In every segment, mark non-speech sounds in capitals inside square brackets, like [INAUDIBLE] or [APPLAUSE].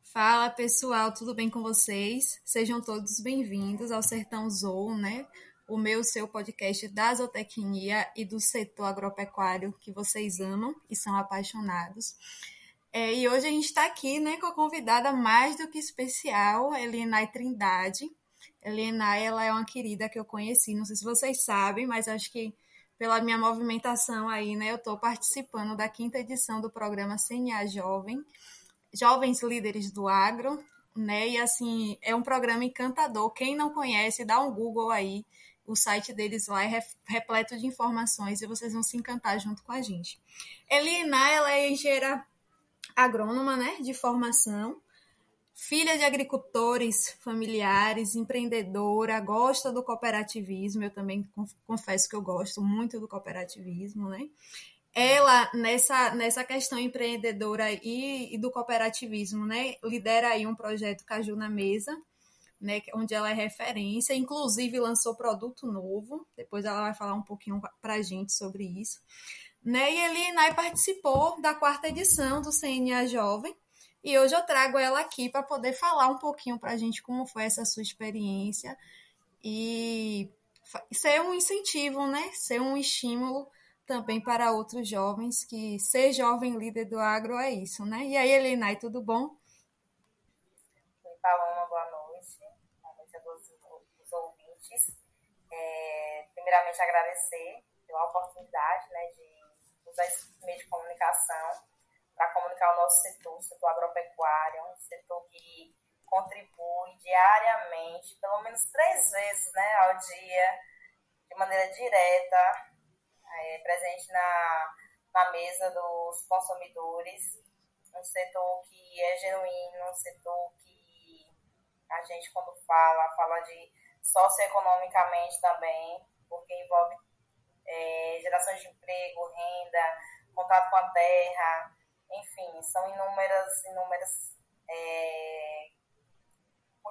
Fala pessoal, tudo bem com vocês? Sejam todos bem-vindos ao Sertão Zoo, né? O meu, seu podcast da zootecnia e do setor agropecuário que vocês amam e são apaixonados. É, e hoje a gente está aqui né, com a convidada mais do que especial, Elenai Trindade. Elenai, ela é uma querida que eu conheci, não sei se vocês sabem, mas acho que pela minha movimentação aí, né, eu estou participando da quinta edição do programa CNA Jovem, Jovens Líderes do Agro, né, e assim, é um programa encantador. Quem não conhece, dá um Google aí, o site deles lá é repleto de informações e vocês vão se encantar junto com a gente. Elina, ela é engenheira agrônoma, né, de formação, filha de agricultores familiares, empreendedora, gosta do cooperativismo. Eu também confesso que eu gosto muito do cooperativismo, né? Ela, nessa, nessa questão empreendedora e, e do cooperativismo, né, lidera aí um projeto Caju na Mesa, né, onde ela é referência, inclusive lançou produto novo, depois ela vai falar um pouquinho para a gente sobre isso. Né? E ele Nai participou da quarta edição do CNA Jovem, e hoje eu trago ela aqui para poder falar um pouquinho para a gente como foi essa sua experiência e ser um incentivo, né? Ser um estímulo também para outros jovens que ser jovem líder do agro é isso, né? E aí, Elenai, tudo bom? Oi, Paloma, boa noite. Boa noite a todos os ouvintes. É, primeiramente, agradecer pela oportunidade né, de usar esse meio de comunicação para comunicar o nosso setor, o setor agropecuário, um setor que contribui diariamente, pelo menos três vezes né, ao dia, de maneira direta, é, presente na, na mesa dos consumidores, um setor que é genuíno, um setor que a gente, quando fala, fala de socioeconomicamente também, porque envolve é, geração de emprego, renda, contato com a terra, enfim, são inúmeras, inúmeras é,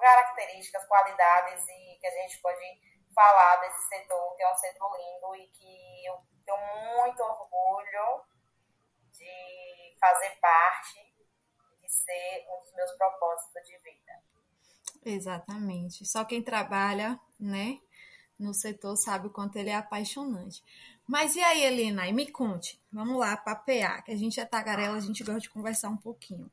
características, qualidades e que a gente pode falar desse setor, que é um setor lindo e que eu tenho muito orgulho de fazer parte, de ser um dos meus propósitos de vida. Exatamente. Só quem trabalha, né, no setor sabe o quanto ele é apaixonante. Mas e aí, Helena? E me conte. Vamos lá, papear, que a gente é tagarela, a gente gosta de conversar um pouquinho.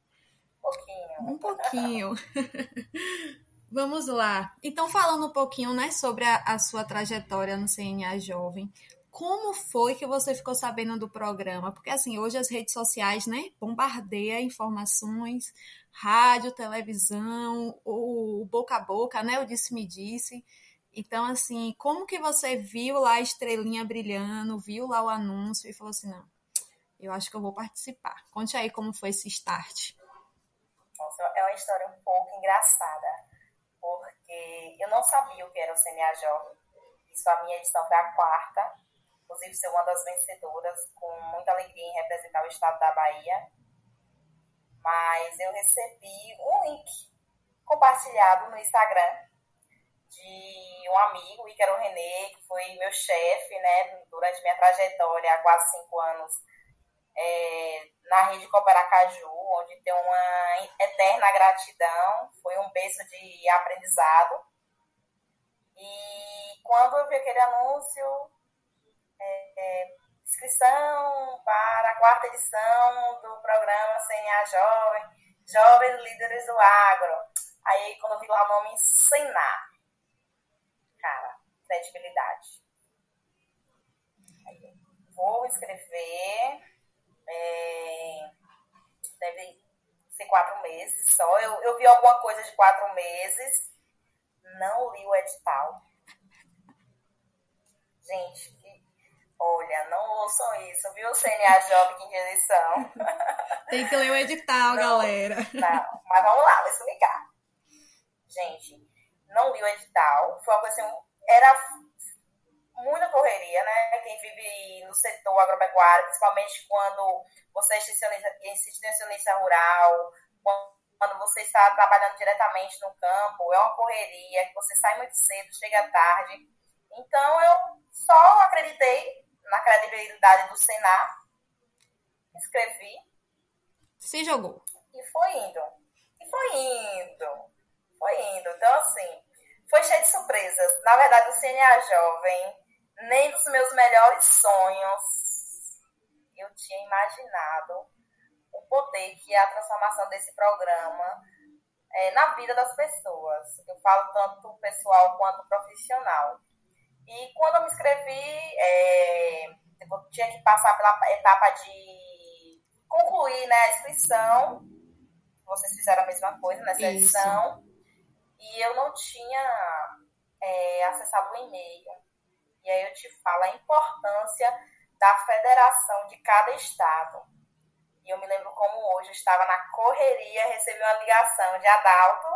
Um pouquinho. Um pouquinho. [LAUGHS] Vamos lá. Então, falando um pouquinho, né, sobre a, a, sua trajetória no CNA Jovem, como foi que você ficou sabendo do programa? Porque, assim, hoje as redes sociais, né, bombardeia informações, rádio, televisão, o, boca a boca, né, o disse me disse então, assim, como que você viu lá a estrelinha brilhando, viu lá o anúncio e falou assim, não, eu acho que eu vou participar. Conte aí como foi esse start. Nossa, é uma história um pouco engraçada, porque eu não sabia o que era o CNA Jovem. Isso, a minha edição foi a quarta, inclusive ser uma das vencedoras, com muita alegria em representar o estado da Bahia. Mas eu recebi um link compartilhado no Instagram de um amigo, o Ícaro René, que foi meu chefe, né, durante minha trajetória há quase cinco anos é, na rede Cooperacaju, onde tem uma eterna gratidão, foi um berço de aprendizado. E quando eu vi aquele anúncio, é, inscrição para a quarta edição do programa CNA Jovem, Jovens Líderes do Agro. Aí, quando eu vi lá o nome Senar, cara, credibilidade. Vou escrever. É, deve ser quatro meses só. Eu, eu vi alguma coisa de quatro meses. Não li o edital. Gente, olha, não ouçam isso, viu, CNA Jovem Edição? [LAUGHS] Tem que ler o edital, não, galera. Não, mas vamos lá, vou explicar. Gente, não li o edital. Foi uma coisa assim, era muita correria, né? Quem vive no setor agropecuário, principalmente quando você é extensionista, rural, quando você está trabalhando diretamente no campo, é uma correria, que você sai muito cedo, chega tarde. Então, eu só acreditei na credibilidade do Senar, escrevi. Se jogou. E foi indo. E foi indo. Foi indo. Então, assim, foi cheio de surpresas. Na verdade, o CNA Jovem, nem dos meus melhores sonhos, eu tinha imaginado o poder que é a transformação desse programa é, na vida das pessoas. Eu falo tanto pessoal quanto profissional. E quando eu me inscrevi, é, eu tinha que passar pela etapa de concluir né, a inscrição. Vocês fizeram a mesma coisa nessa Isso. edição. E eu não tinha é, acessado o e-mail. E aí eu te falo a importância da federação de cada estado. E eu me lembro como hoje eu estava na correria, recebi uma ligação de Adalto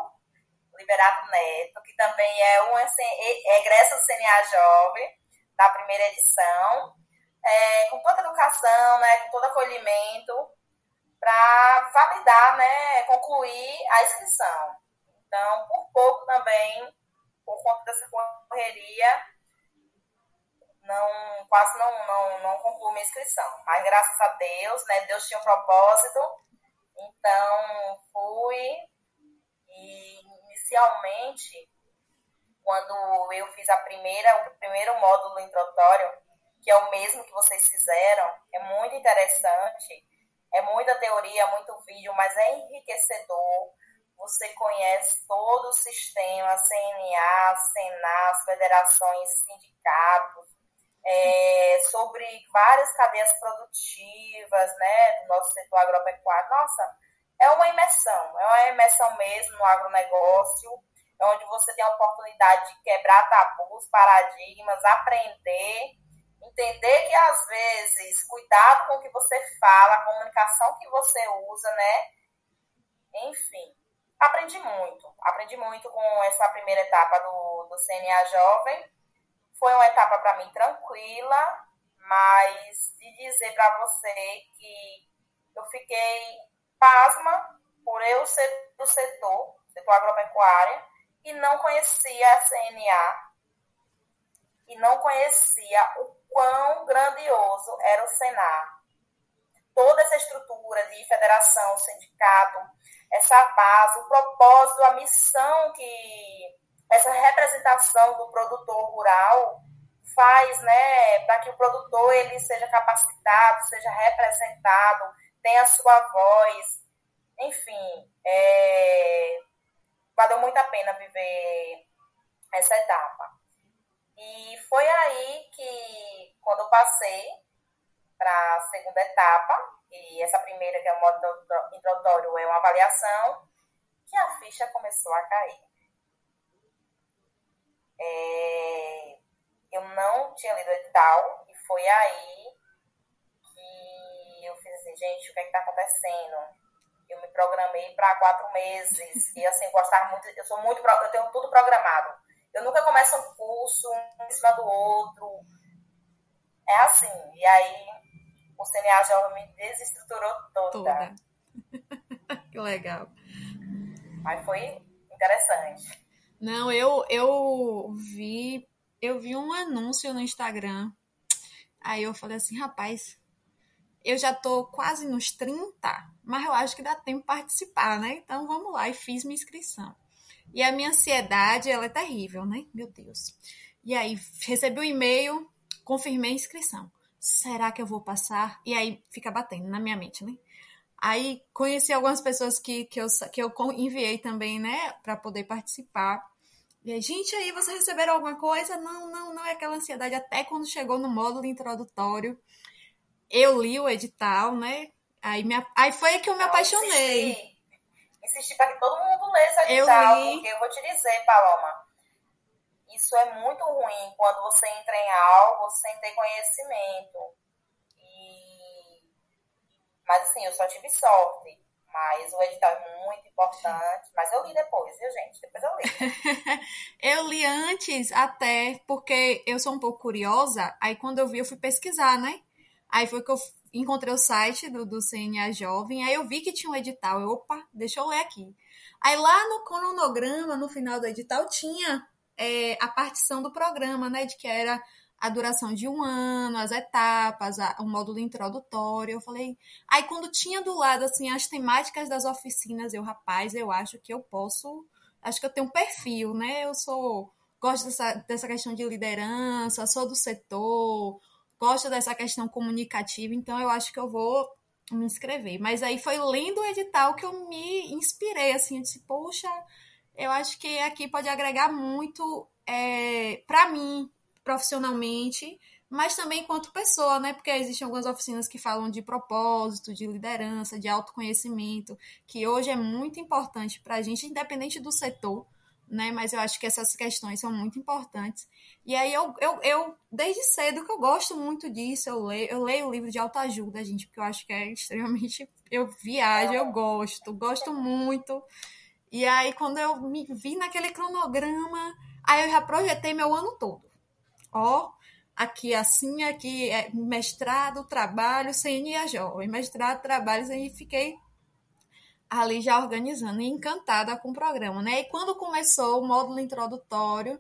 Liberato Neto, que também é um egresso do CNA Jovem, da primeira edição, é, com toda educação, né, com todo acolhimento, para validar, né, concluir a inscrição. Então, por pouco também, por conta dessa correria, não, quase não, não, não concluí minha inscrição. Mas graças a Deus, né, Deus tinha um propósito, então fui inicialmente, quando eu fiz a primeira, o primeiro módulo introdutório, que é o mesmo que vocês fizeram, é muito interessante, é muita teoria, muito vídeo, mas é enriquecedor. Você conhece todo o sistema, CNA, Senas, federações, sindicatos, é, sobre várias cadeias produtivas, né, do nosso setor agropecuário. Nossa, é uma imersão, é uma imersão mesmo no agronegócio, é onde você tem a oportunidade de quebrar tabus, paradigmas, aprender, entender que às vezes, cuidado com o que você fala, a comunicação que você usa, né? Enfim, aprendi muito, aprendi muito com essa primeira etapa do, do CNA Jovem. Foi uma etapa para mim tranquila, mas de dizer para você que eu fiquei pasma por eu ser do setor, setor agropecuário, e não conhecia a CNA, e não conhecia o quão grandioso era o Senar. Toda essa estrutura de federação, sindicato, essa base, o propósito, a missão que essa representação do produtor rural faz, né, para que o produtor ele seja capacitado, seja representado, tem a sua voz. Enfim, é, valeu muito a pena viver essa etapa. E foi aí que, quando eu passei para a segunda etapa, e essa primeira, que é o modo introdutório, é uma avaliação, que a ficha começou a cair. É, eu não tinha lido o edital, e foi aí assim, gente, o que é que tá acontecendo? Eu me programei para quatro meses e assim, gostar muito, eu sou muito, eu tenho tudo programado. Eu nunca começo um curso um em cima do outro. É assim, e aí o CNA Jovem me desestruturou toda. toda. [LAUGHS] que legal. Mas foi interessante. Não, eu, eu vi eu vi um anúncio no Instagram. Aí eu falei assim, rapaz, eu já tô quase nos 30, mas eu acho que dá tempo participar, né? Então vamos lá, e fiz minha inscrição. E a minha ansiedade, ela é terrível, né? Meu Deus. E aí recebi o um e-mail, confirmei a inscrição. Será que eu vou passar? E aí fica batendo na minha mente, né? Aí conheci algumas pessoas que, que, eu, que eu enviei também, né, para poder participar. E aí, gente, aí vocês receberam alguma coisa? Não, não, não é aquela ansiedade. Até quando chegou no módulo introdutório, eu li o edital, né? Aí, me, aí foi que eu me apaixonei. Insisti, insisti para que todo mundo lesse o edital, eu li... porque eu vou te dizer, Paloma, isso é muito ruim quando você entra em algo sem ter conhecimento. E... Mas assim, eu só tive sorte. Mas o edital é muito importante. Mas eu li depois, viu, gente? Depois eu li. [LAUGHS] eu li antes, até porque eu sou um pouco curiosa. Aí quando eu vi, eu fui pesquisar, né? Aí foi que eu encontrei o site do, do CNA Jovem, aí eu vi que tinha um edital. Eu, opa, deixa eu ler aqui. Aí lá no cronograma, no final do edital, tinha é, a partição do programa, né? De que era a duração de um ano, as etapas, a, o módulo introdutório. Eu falei. Aí, quando tinha do lado, assim, as temáticas das oficinas, eu, rapaz, eu acho que eu posso. Acho que eu tenho um perfil, né? Eu sou. Gosto dessa, dessa questão de liderança, sou do setor, gosto dessa questão comunicativa, então eu acho que eu vou me inscrever. Mas aí foi lendo o edital que eu me inspirei, assim, eu disse, poxa, eu acho que aqui pode agregar muito é, para mim, profissionalmente, mas também enquanto pessoa, né? Porque existem algumas oficinas que falam de propósito, de liderança, de autoconhecimento, que hoje é muito importante para a gente, independente do setor, né? Mas eu acho que essas questões são muito importantes. E aí eu, eu, eu desde cedo que eu gosto muito disso, eu leio, eu leio o livro de autoajuda, gente, porque eu acho que é extremamente. Eu viajo, eu gosto, gosto muito. E aí, quando eu me vi naquele cronograma, aí eu já projetei meu ano todo. Ó, aqui assim, aqui é mestrado, trabalho, jovem, mestrado, trabalho, e fiquei ali já organizando e encantada com o programa, né? E quando começou o módulo introdutório,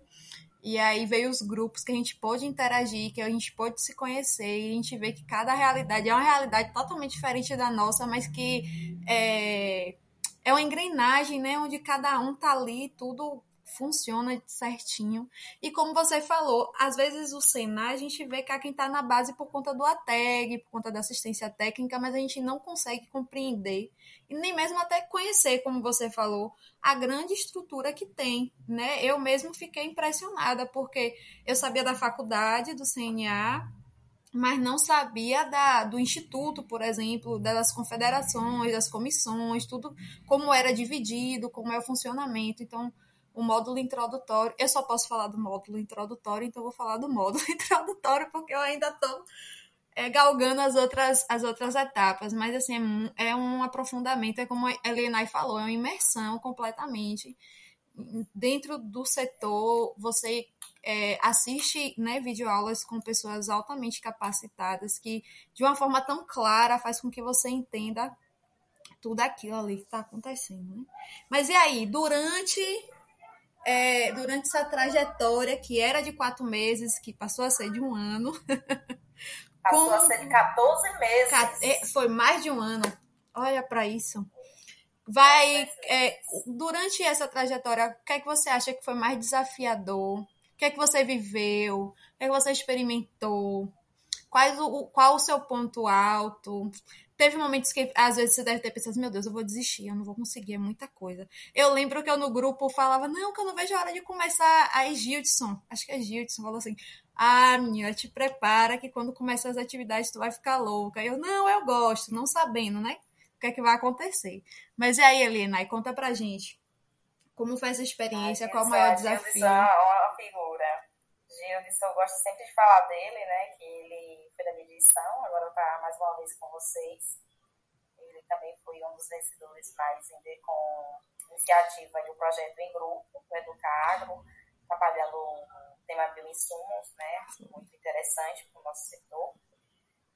e aí veio os grupos que a gente pôde interagir, que a gente pôde se conhecer, e a gente vê que cada realidade é uma realidade totalmente diferente da nossa, mas que é, é uma engrenagem, né? Onde cada um tá ali, tudo funciona certinho. E como você falou, às vezes o Senai a gente vê que é quem está na base por conta do ATEG, por conta da assistência técnica, mas a gente não consegue compreender nem mesmo até conhecer, como você falou, a grande estrutura que tem, né? Eu mesmo fiquei impressionada porque eu sabia da faculdade, do CNA, mas não sabia da, do instituto, por exemplo, das confederações, das comissões, tudo como era dividido, como é o funcionamento. Então, o módulo introdutório. Eu só posso falar do módulo introdutório, então vou falar do módulo [LAUGHS] introdutório, porque eu ainda estou é, galgando as outras, as outras etapas. Mas, assim, é, é um aprofundamento, é como a Elianai falou, é uma imersão completamente. Dentro do setor, você é, assiste né, videoaulas com pessoas altamente capacitadas, que de uma forma tão clara faz com que você entenda tudo aquilo ali que está acontecendo. Né? Mas e aí, durante é, durante essa trajetória, que era de quatro meses, que passou a ser de um ano. [LAUGHS] Passou a ser de 14 meses. É, foi mais de um ano. Olha para isso. Vai. É, durante essa trajetória, o que é que você acha que foi mais desafiador? O que é que você viveu? O que é que você experimentou? Quais o, qual o seu ponto alto? Teve momentos que às vezes você deve ter pensado, meu Deus, eu vou desistir, eu não vou conseguir, é muita coisa. Eu lembro que eu no grupo falava, não, que eu não vejo a hora de começar. Aí Gildson, acho que é Gildson, falou assim, ah, menina, te prepara que quando começar as atividades tu vai ficar louca. Eu, não, eu gosto, não sabendo, né? O que é que vai acontecer. Mas e aí, Helena, aí conta pra gente. Como foi essa experiência? Ai, qual o maior desafio? Uma figura. Gildson, eu gosto sempre de falar dele, né? Que ele foi da medição, agora está mais uma vez com vocês. Ele também foi um dos vencedores mais com iniciativa do projeto em grupo, do Educagro, trabalhando tema bioinsumos, né? Muito interessante para o nosso setor.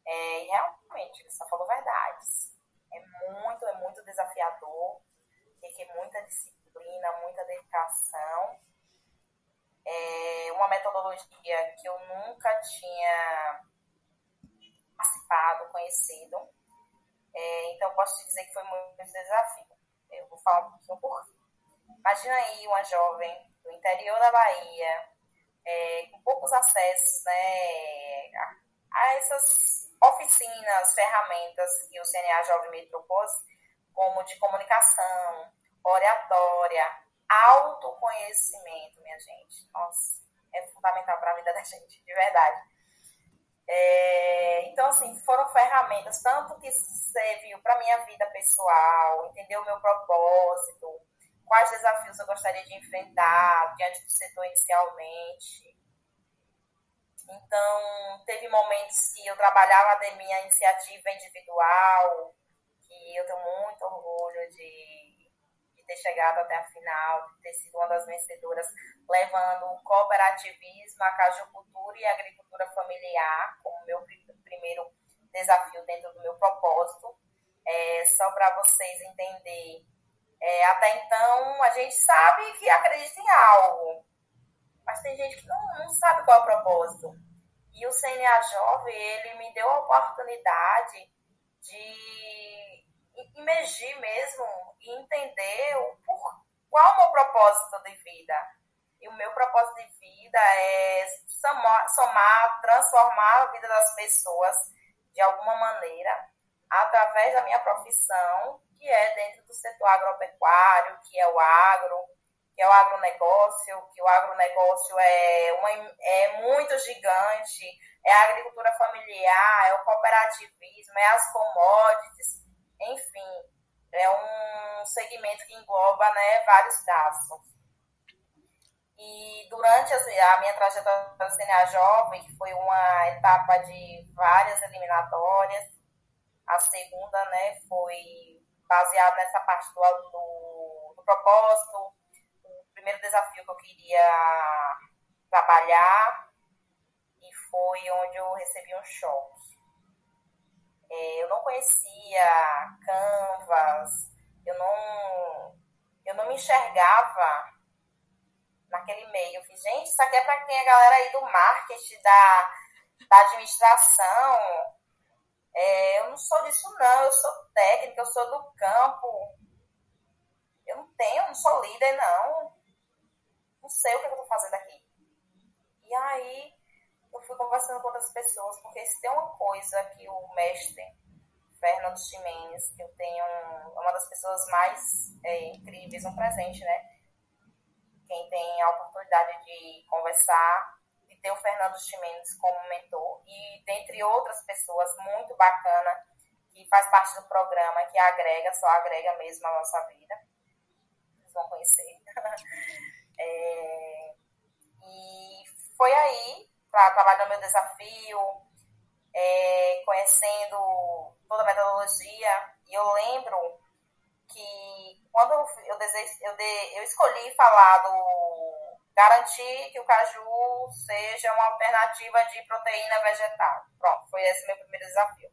É, e realmente, ele só falou verdades. É muito, é muito desafiador, tem muita disciplina, muita dedicação. É uma metodologia que eu nunca tinha participado, conhecido. É, então, posso te dizer que foi muito desafio. Eu vou falar um pouquinho por quê. Imagina aí uma jovem do interior da Bahia, é, com poucos acessos né, a, essas oficinas, ferramentas que o CNA Jovem me propôs, como de comunicação, oratória, autoconhecimento, minha gente. Nossa, é fundamental para a vida da gente, de verdade. É, então, assim, foram ferramentas, tanto que serviu para minha vida pessoal, entender o meu propósito, quais desafios eu gostaria de enfrentar diante do setor inicialmente. Então, teve momentos que eu trabalhava da minha iniciativa individual, que eu tenho muito orgulho de, de ter chegado até a final, de ter sido uma das vencedoras levando o cooperativismo, a cajucultura e a agricultura familiar como meu primeiro desafio dentro do meu propósito. É, só para vocês entenderem, é, até então a gente sabe que acredita em algo, mas tem gente que não, não sabe qual é o propósito. E o CNA Jovem, ele me deu a oportunidade de imergir mesmo e entender o por, qual o meu propósito de vida. E o meu propósito de vida é somar, somar, transformar a vida das pessoas de alguma maneira através da minha profissão, que é dentro do setor agropecuário, que é o agro, que é o agronegócio, que o agronegócio é, uma, é muito gigante, é a agricultura familiar, é o cooperativismo, é as commodities, enfim, é um segmento que engloba né, vários casos. E durante a minha trajetória da CNA Jovem, que foi uma etapa de várias eliminatórias, a segunda né, foi baseada nessa parte do, do, do propósito, o primeiro desafio que eu queria trabalhar, e foi onde eu recebi um choque. É, eu não conhecia Canvas, eu não, eu não me enxergava naquele meio. Eu fiz, gente, isso aqui é para quem é a galera aí do marketing, da, da administração. É, eu não sou disso, não. Eu sou técnica, eu sou do campo. Eu não tenho, não sou líder, não. Não sei o que eu estou fazendo aqui. E aí, eu fui conversando com outras pessoas, porque se tem uma coisa que o mestre Fernando Ximenes, que eu tenho um, uma das pessoas mais é, incríveis, um presente, né? quem tem a oportunidade de conversar, ter o Fernando Chimenez como mentor e dentre outras pessoas muito bacana que faz parte do programa, que agrega, só agrega mesmo a nossa vida. Vocês vão conhecer. [LAUGHS] é, e foi aí, trabalhando meu desafio, é, conhecendo toda a metodologia, e eu lembro que quando eu, eu, desejo, eu, de, eu escolhi falar do garantir que o caju seja uma alternativa de proteína vegetal. Pronto, foi esse meu primeiro desafio.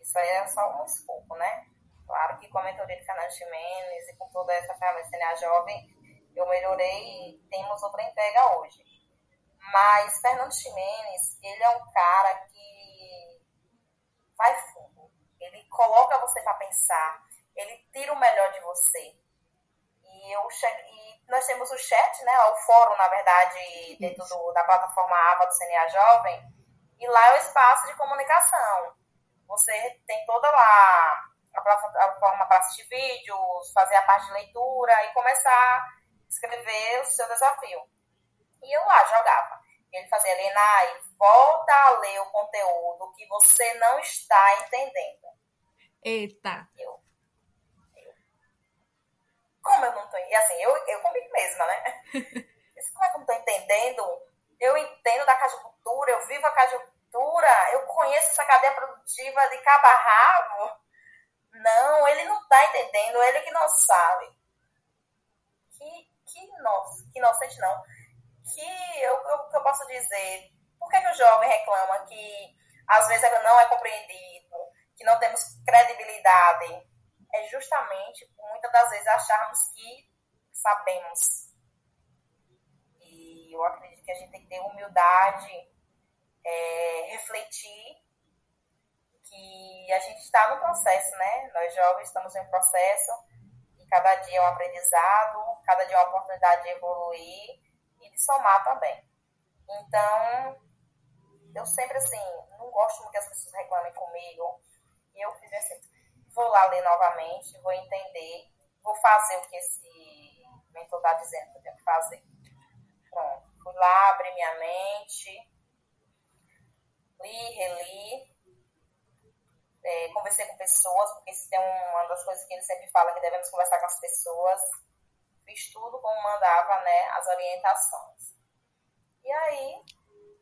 Isso aí é só um escopo, né? Claro que com a mentoria de Fernando Ximenes e com toda essa ferramenta DNA Jovem, eu melhorei e temos outra entrega hoje. Mas Fernando Ximenes, ele é um cara que vai fundo. Ele coloca você para pensar ele tira o melhor de você. E, eu e nós temos o chat, né, o fórum, na verdade, dentro do, da plataforma AVA do CNA Jovem, e lá é o espaço de comunicação. Você tem toda lá a plataforma para assistir vídeos, fazer a parte de leitura e começar a escrever o seu desafio. E eu lá jogava. Ele fazia, Lenai, volta a ler o conteúdo que você não está entendendo. Eita! Eu, como eu não tô. E assim, eu, eu comigo mesma, né? [LAUGHS] Como é que eu não tô entendendo? Eu entendo da cajucultura, eu vivo a cajucultura, eu conheço essa cadeia produtiva de cabo a rabo. Não, ele não tá entendendo, ele que não sabe. Que, que, nossa, que inocente não. Que eu, eu, eu posso dizer, por que, que o jovem reclama que às vezes não é compreendido, que não temos credibilidade? É justamente muitas das vezes acharmos que sabemos. E eu acredito que a gente tem que ter humildade, é, refletir que a gente está no processo, né? Nós jovens estamos em um processo e cada dia é um aprendizado, cada dia é uma oportunidade de evoluir e de somar também. Então, eu sempre assim, não gosto muito que as pessoas reclamem comigo. E eu fiz assim, vou lá ler novamente, vou entender, vou fazer o que esse mentor está dizendo que eu tenho que fazer. Pronto, fui lá, abri minha mente, li, reli, é, conversei com pessoas, porque isso é uma das coisas que ele sempre fala, que devemos conversar com as pessoas. Fiz tudo como mandava né, as orientações. E aí,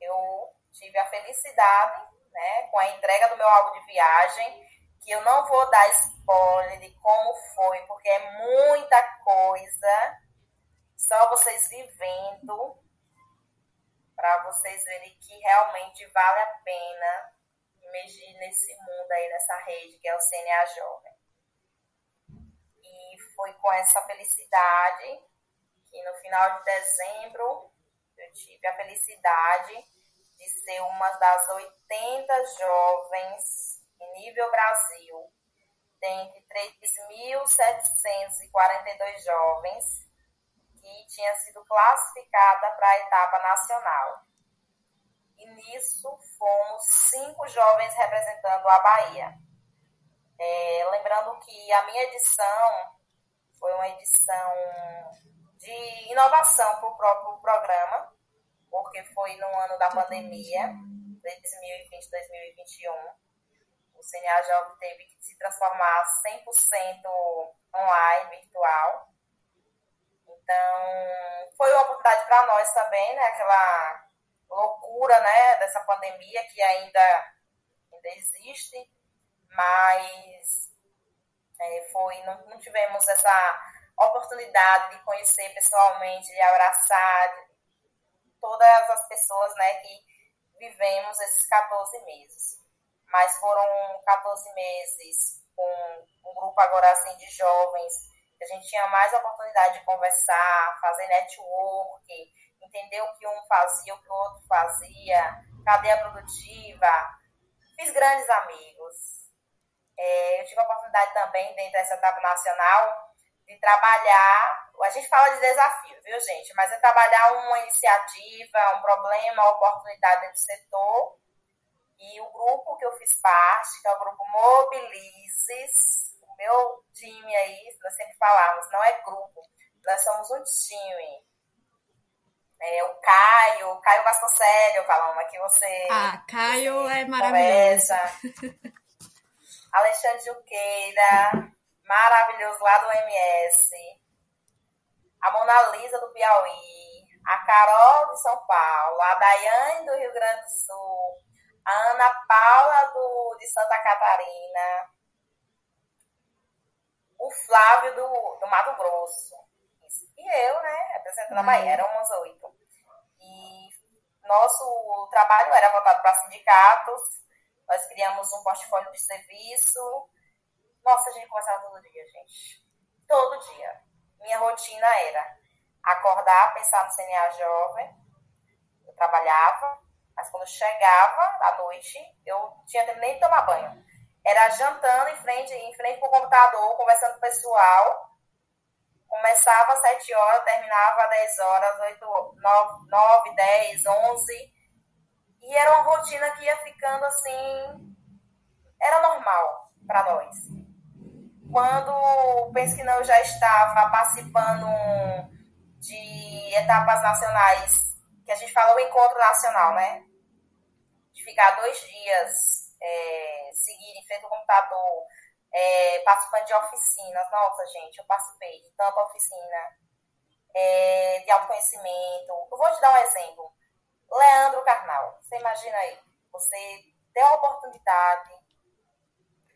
eu tive a felicidade, né, com a entrega do meu álbum de viagem, que eu não vou dar spoiler de como foi, porque é muita coisa. Só vocês vivendo para vocês verem que realmente vale a pena emergir nesse mundo aí, nessa rede que é o CNA Jovem. E foi com essa felicidade que no final de dezembro eu tive a felicidade de ser uma das 80 jovens em nível Brasil, dentre 3.742 jovens, que tinha sido classificada para a etapa nacional. E nisso fomos cinco jovens representando a Bahia. É, lembrando que a minha edição foi uma edição de inovação para o próprio programa, porque foi no ano da pandemia, 2020-2021. O CNA Jovem teve que se transformar 100% online, virtual. Então, foi uma oportunidade para nós também, né? Aquela loucura, né? Dessa pandemia que ainda, ainda existe, mas é, foi, não, não tivemos essa oportunidade de conhecer pessoalmente, de abraçar todas as pessoas né, que vivemos esses 14 meses. Mas foram 14 meses com um grupo agora assim de jovens, a gente tinha mais oportunidade de conversar, fazer network, entender o que um fazia, o que o outro fazia, cadeia produtiva. Fiz grandes amigos. É, eu tive a oportunidade também, dentro dessa etapa nacional, de trabalhar. A gente fala de desafio, viu, gente? Mas é trabalhar uma iniciativa, um problema, uma oportunidade do setor. E o grupo que eu fiz parte, que é o grupo Mobilizes, o meu time aí, nós sempre falamos, não é grupo, nós somos um time. É, o Caio, Caio Vasconcelho, Paloma, que você. Ah, Caio é maravilhoso. [LAUGHS] Alexandre Juqueira, maravilhoso lá do MS, a Mona Lisa do Piauí, a Carol de São Paulo, a Daiane do Rio Grande do Sul, a Ana Paula do, de Santa Catarina, o Flávio do, do Mato Grosso, e eu, né, representando a Bahia, eram umas oito. E nosso trabalho era voltado para sindicatos, nós criamos um portfólio de serviço, nossa, a gente conversava todo dia, gente. Todo dia. Minha rotina era acordar, pensar no CNA jovem. Eu trabalhava, mas quando chegava à noite, eu tinha nem de tomar banho. Era jantando em frente, em frente com o computador, conversando com o pessoal. Começava às 7 horas, terminava às 10 horas, 8, 9, 9 10, 11. E era uma rotina que ia ficando assim. Era normal para nós quando penso que não já estava participando de etapas nacionais, que a gente fala o encontro nacional, né? De ficar dois dias é, seguir em frente ao computador, é, participando de oficinas. Nossa, gente, eu participei de tanta oficina é, de autoconhecimento. Eu vou te dar um exemplo. Leandro Carnal, você imagina aí, você tem a oportunidade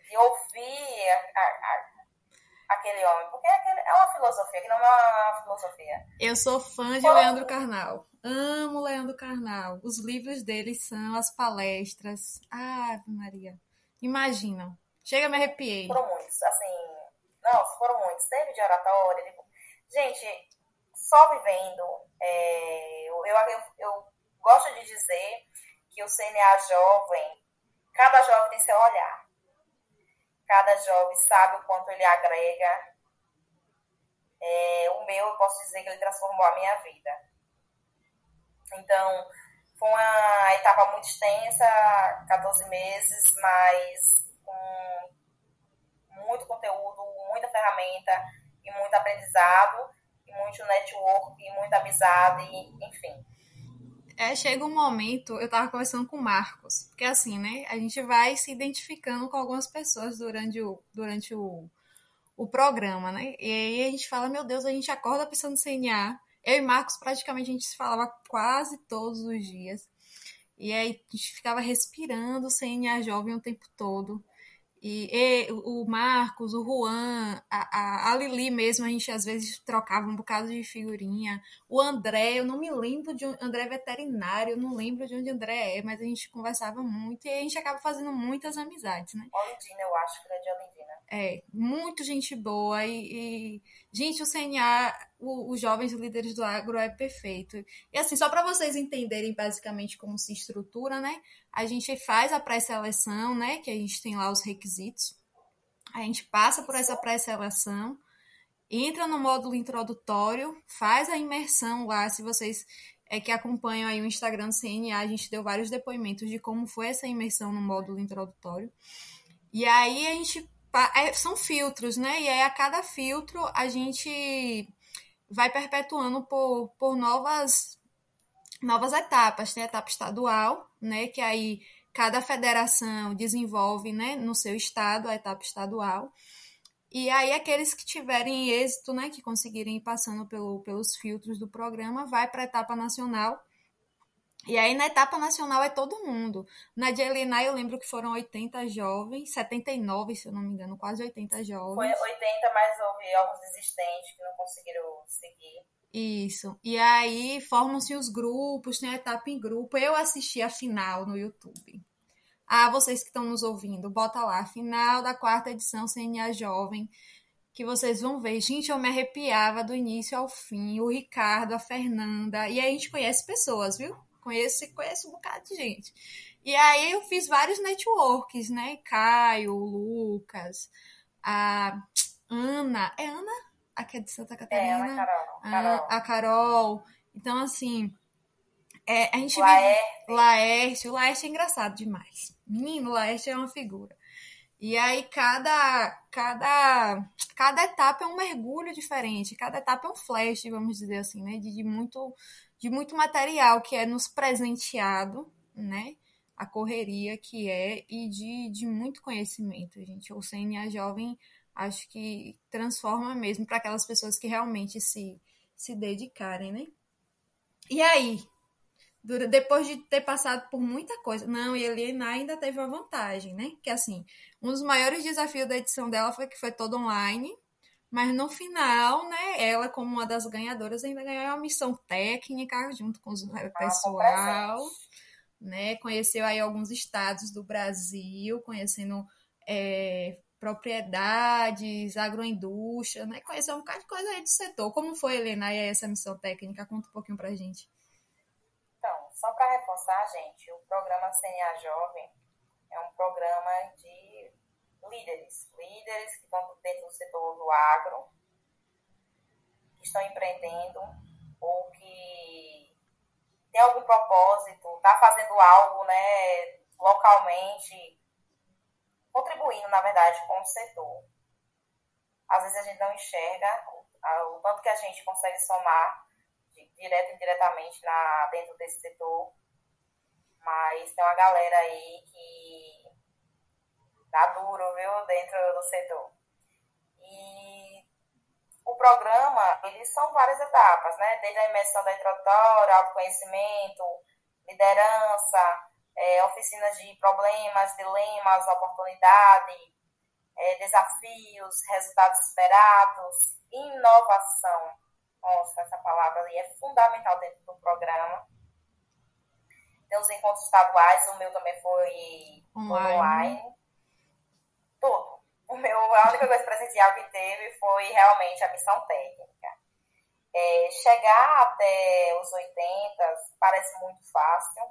de ouvir a, a, aquele homem, porque é, aquele, é uma filosofia, que não é uma filosofia. Eu sou fã de Leandro Carnal. Amo Leandro Carnal. Os livros dele são as palestras. Ave Maria. Imaginam. Chega, me arrepiei. Foram muitos, assim. Não, foram muitos. Teve de oratória. Gente, só vivendo. É, eu, eu, eu gosto de dizer que o CNA jovem, cada jovem tem seu olhar. Cada jovem sabe o quanto ele agrega. É, o meu, eu posso dizer que ele transformou a minha vida. Então, foi uma etapa muito extensa, 14 meses, mas com muito conteúdo, muita ferramenta e muito aprendizado, e muito network, e muita amizade, enfim. É, chega um momento, eu tava conversando com o Marcos, porque assim, né, a gente vai se identificando com algumas pessoas durante o, durante o, o programa, né, e aí a gente fala, meu Deus, a gente acorda pensando no CNA, eu e Marcos praticamente a gente se falava quase todos os dias, e aí a gente ficava respirando CNA jovem o tempo todo, e, e, o Marcos, o Juan, a, a, a, Lili mesmo, a gente às vezes trocava um bocado de figurinha. O André, eu não me lembro de onde. André é veterinário, eu não lembro de onde André é, mas a gente conversava muito e a gente acaba fazendo muitas amizades, né? Olindina, eu acho que é de Olindina. É, muito gente boa e, e gente, o CNA, os jovens líderes do agro é perfeito. E assim, só para vocês entenderem basicamente como se estrutura, né? A gente faz a pré-seleção, né? Que a gente tem lá os requisitos. A gente passa por essa pré-seleção, entra no módulo introdutório, faz a imersão lá. Se vocês é que acompanham aí o Instagram do CNA, a gente deu vários depoimentos de como foi essa imersão no módulo introdutório. E aí a gente são filtros, né? E aí a cada filtro a gente vai perpetuando por, por novas novas etapas. Tem a etapa estadual, né? Que aí cada federação desenvolve, né, no seu estado a etapa estadual. E aí aqueles que tiverem êxito, né, que conseguirem ir passando pelo, pelos filtros do programa, vai para a etapa nacional. E aí na etapa nacional é todo mundo. Na de Elina eu lembro que foram 80 jovens, 79, se eu não me engano, quase 80 jovens. Foi 80, mas houve alguns desistentes que não conseguiram seguir. Isso. E aí formam-se os grupos, tem a etapa em grupo. Eu assisti a final no YouTube. Ah, vocês que estão nos ouvindo, bota lá, final da quarta edição CNA Jovem, que vocês vão ver. Gente, eu me arrepiava do início ao fim. O Ricardo, a Fernanda. E aí a gente conhece pessoas, viu? Conhece, conhece um bocado de gente. E aí eu fiz vários networks, né? Caio, Lucas, a Ana. É Ana? Aqui é de Santa Catarina. É, a Carol. Carol. A, a Carol. Então, assim, é, a gente Laerte. vê Laerte. O Laerte é engraçado demais. Menino, o Laerte é uma figura. E aí cada, cada, cada etapa é um mergulho diferente, cada etapa é um flash, vamos dizer assim, né? De, de muito, de muito material que é nos presenteado, né? A correria que é e de, de muito conhecimento, gente. O CNA Jovem acho que transforma mesmo para aquelas pessoas que realmente se, se dedicarem, né? E aí, depois de ter passado por muita coisa. Não, e a Helena ainda teve uma vantagem, né? Que assim, um dos maiores desafios da edição dela foi que foi todo online. Mas no final, né, ela, como uma das ganhadoras, ainda ganhou uma missão técnica junto com o Ah, pessoal, né? Conheceu aí alguns estados do Brasil, conhecendo é, propriedades, agroindústria, né? Conheceu um bocado de coisa aí do setor. Como foi, Helena, essa missão técnica? Conta um pouquinho pra gente. Então, só para reforçar, gente, o programa CNA Jovem é um programa de líderes, líderes que estão dentro do setor do agro, que estão empreendendo ou que tem algum propósito, está fazendo algo, né, localmente, contribuindo, na verdade, com o setor. Às vezes a gente não enxerga o, o tanto que a gente consegue somar direto e indiretamente na, dentro desse setor. Mas tem uma galera aí que dá duro, viu, dentro do setor. E o programa, eles são várias etapas, né? Desde a imersão da introdutória, autoconhecimento, liderança, é, oficinas de problemas, dilemas, oportunidade, é, desafios, resultados esperados, inovação nossa, essa palavra ali é fundamental dentro do programa. Tem os encontros estaduais, o meu também foi Online. online. Tudo. O meu, a única coisa presencial que teve foi realmente a missão técnica. É, chegar até os 80 parece muito fácil,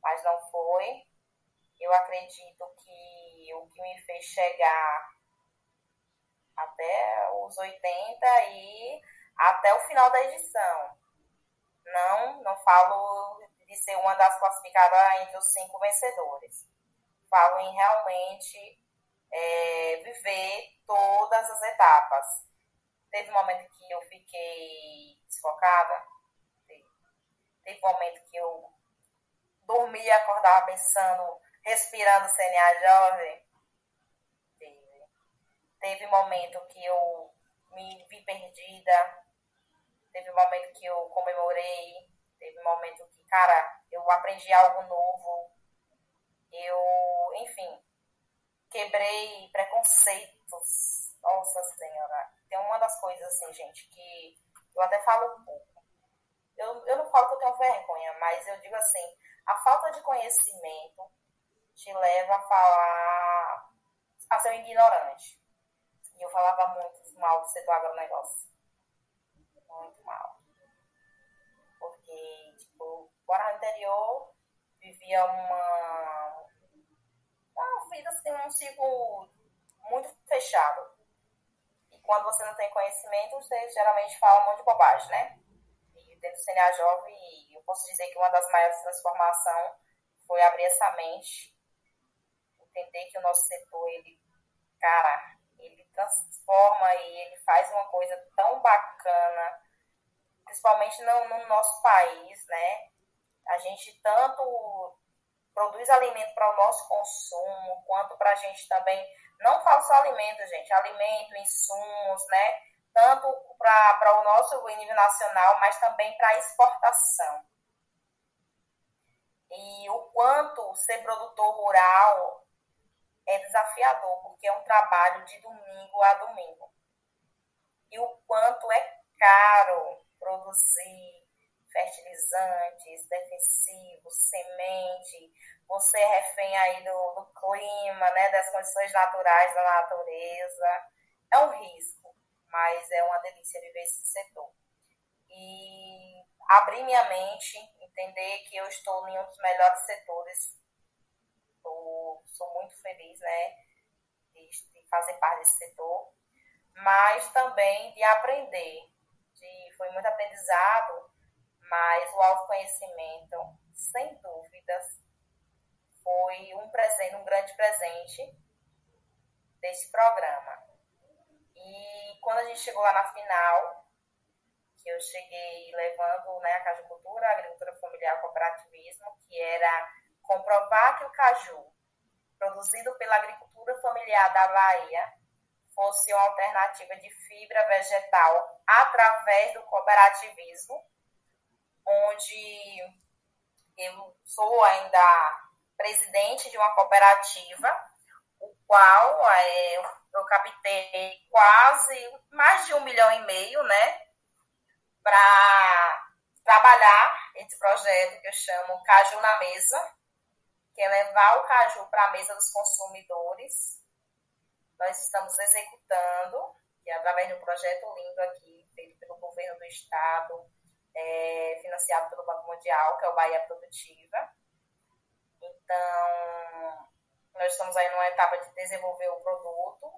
mas não foi. Eu acredito que o que me fez chegar até os 80 e até o final da edição. Não, não falo de ser uma das classificadas entre os cinco vencedores. Falo em realmente é, viver todas as etapas. Teve um momento que eu fiquei desfocada. Teve, um momento que eu dormia e acordava pensando, respirando CNA jovem. Teve. Teve um momento que eu me vi perdida. Teve um momento que eu comemorei. Teve um momento que, cara, eu aprendi algo novo. Eu, enfim, quebrei preconceitos. Nossa Senhora. Tem uma das coisas, assim, gente, que eu até falo um pouco. Eu, eu não falo que eu tenho vergonha, mas eu digo assim: a falta de conhecimento te leva a falar a ser um ignorante. E eu falava muito mal do setor agronegócio. Muito mal. Porque, tipo, fora no interior, vivia uma vida assim, um ciclo muito fechado. E quando você não tem conhecimento, você geralmente fala um monte de bobagem, né? E dentro do CNA Jovem, eu posso dizer que uma das maiores transformações foi abrir essa mente, entender que o nosso setor, ele, cara, ele transforma e ele faz uma coisa tão bacana, principalmente no, no nosso país, né? A gente tanto produz alimento para o nosso consumo, quanto para a gente também, não falo só alimento, gente, alimento, insumos, né? Tanto para o nosso nível nacional, mas também para exportação. E o quanto ser produtor rural é desafiador, porque é um trabalho de domingo a domingo. E o quanto é caro produzir fertilizantes, defensivos, semente, você é refém aí do, do clima, né, das condições naturais da natureza. É um risco, mas é uma delícia viver esse setor. E abrir minha mente, entender que eu estou em um dos melhores setores Tô, sou muito feliz, né, de, de, fazer parte desse setor, mas também de aprender. De, foi muito aprendizado, mas o autoconhecimento, sem dúvidas, foi um presente, um grande presente desse programa. E quando a gente chegou lá na final, que eu cheguei levando né, a cajucultura, a agricultura familiar, cooperativismo, que era comprovar que o caju, produzido pela agricultura familiar da Bahia, fosse uma alternativa de fibra vegetal através do cooperativismo, onde eu sou ainda presidente de uma cooperativa, o qual é, eu captei quase mais de um milhão e meio, né, para trabalhar esse projeto que eu chamo Caju na Mesa, que é levar o caju para a mesa dos consumidores. Nós estamos executando, que é através de um projeto lindo aqui, feito pelo governo do estado, é, financiado pelo Banco Mundial, que é o Bahia Produtiva. Então, nós estamos aí numa etapa de desenvolver o produto,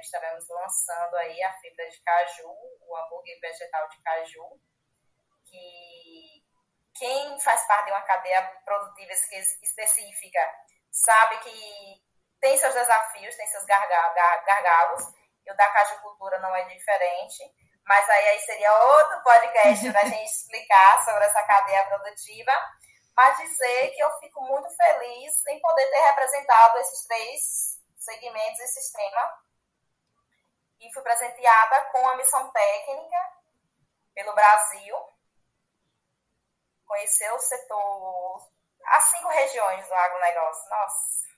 estaremos lançando aí a fibra de caju, o hambúrguer vegetal de caju, que quem faz parte de uma cadeia produtiva específica sabe que tem seus desafios, tem seus gargalos, e o da cajucultura não é diferente, mas aí, aí seria outro podcast para a [LAUGHS] gente explicar sobre essa cadeia produtiva, mas dizer que eu fico muito feliz em poder ter representado esses três segmentos, esse sistema, e fui presenteada com a missão técnica pelo Brasil, conhecer o setor, as cinco regiões do agronegócio. Nossa,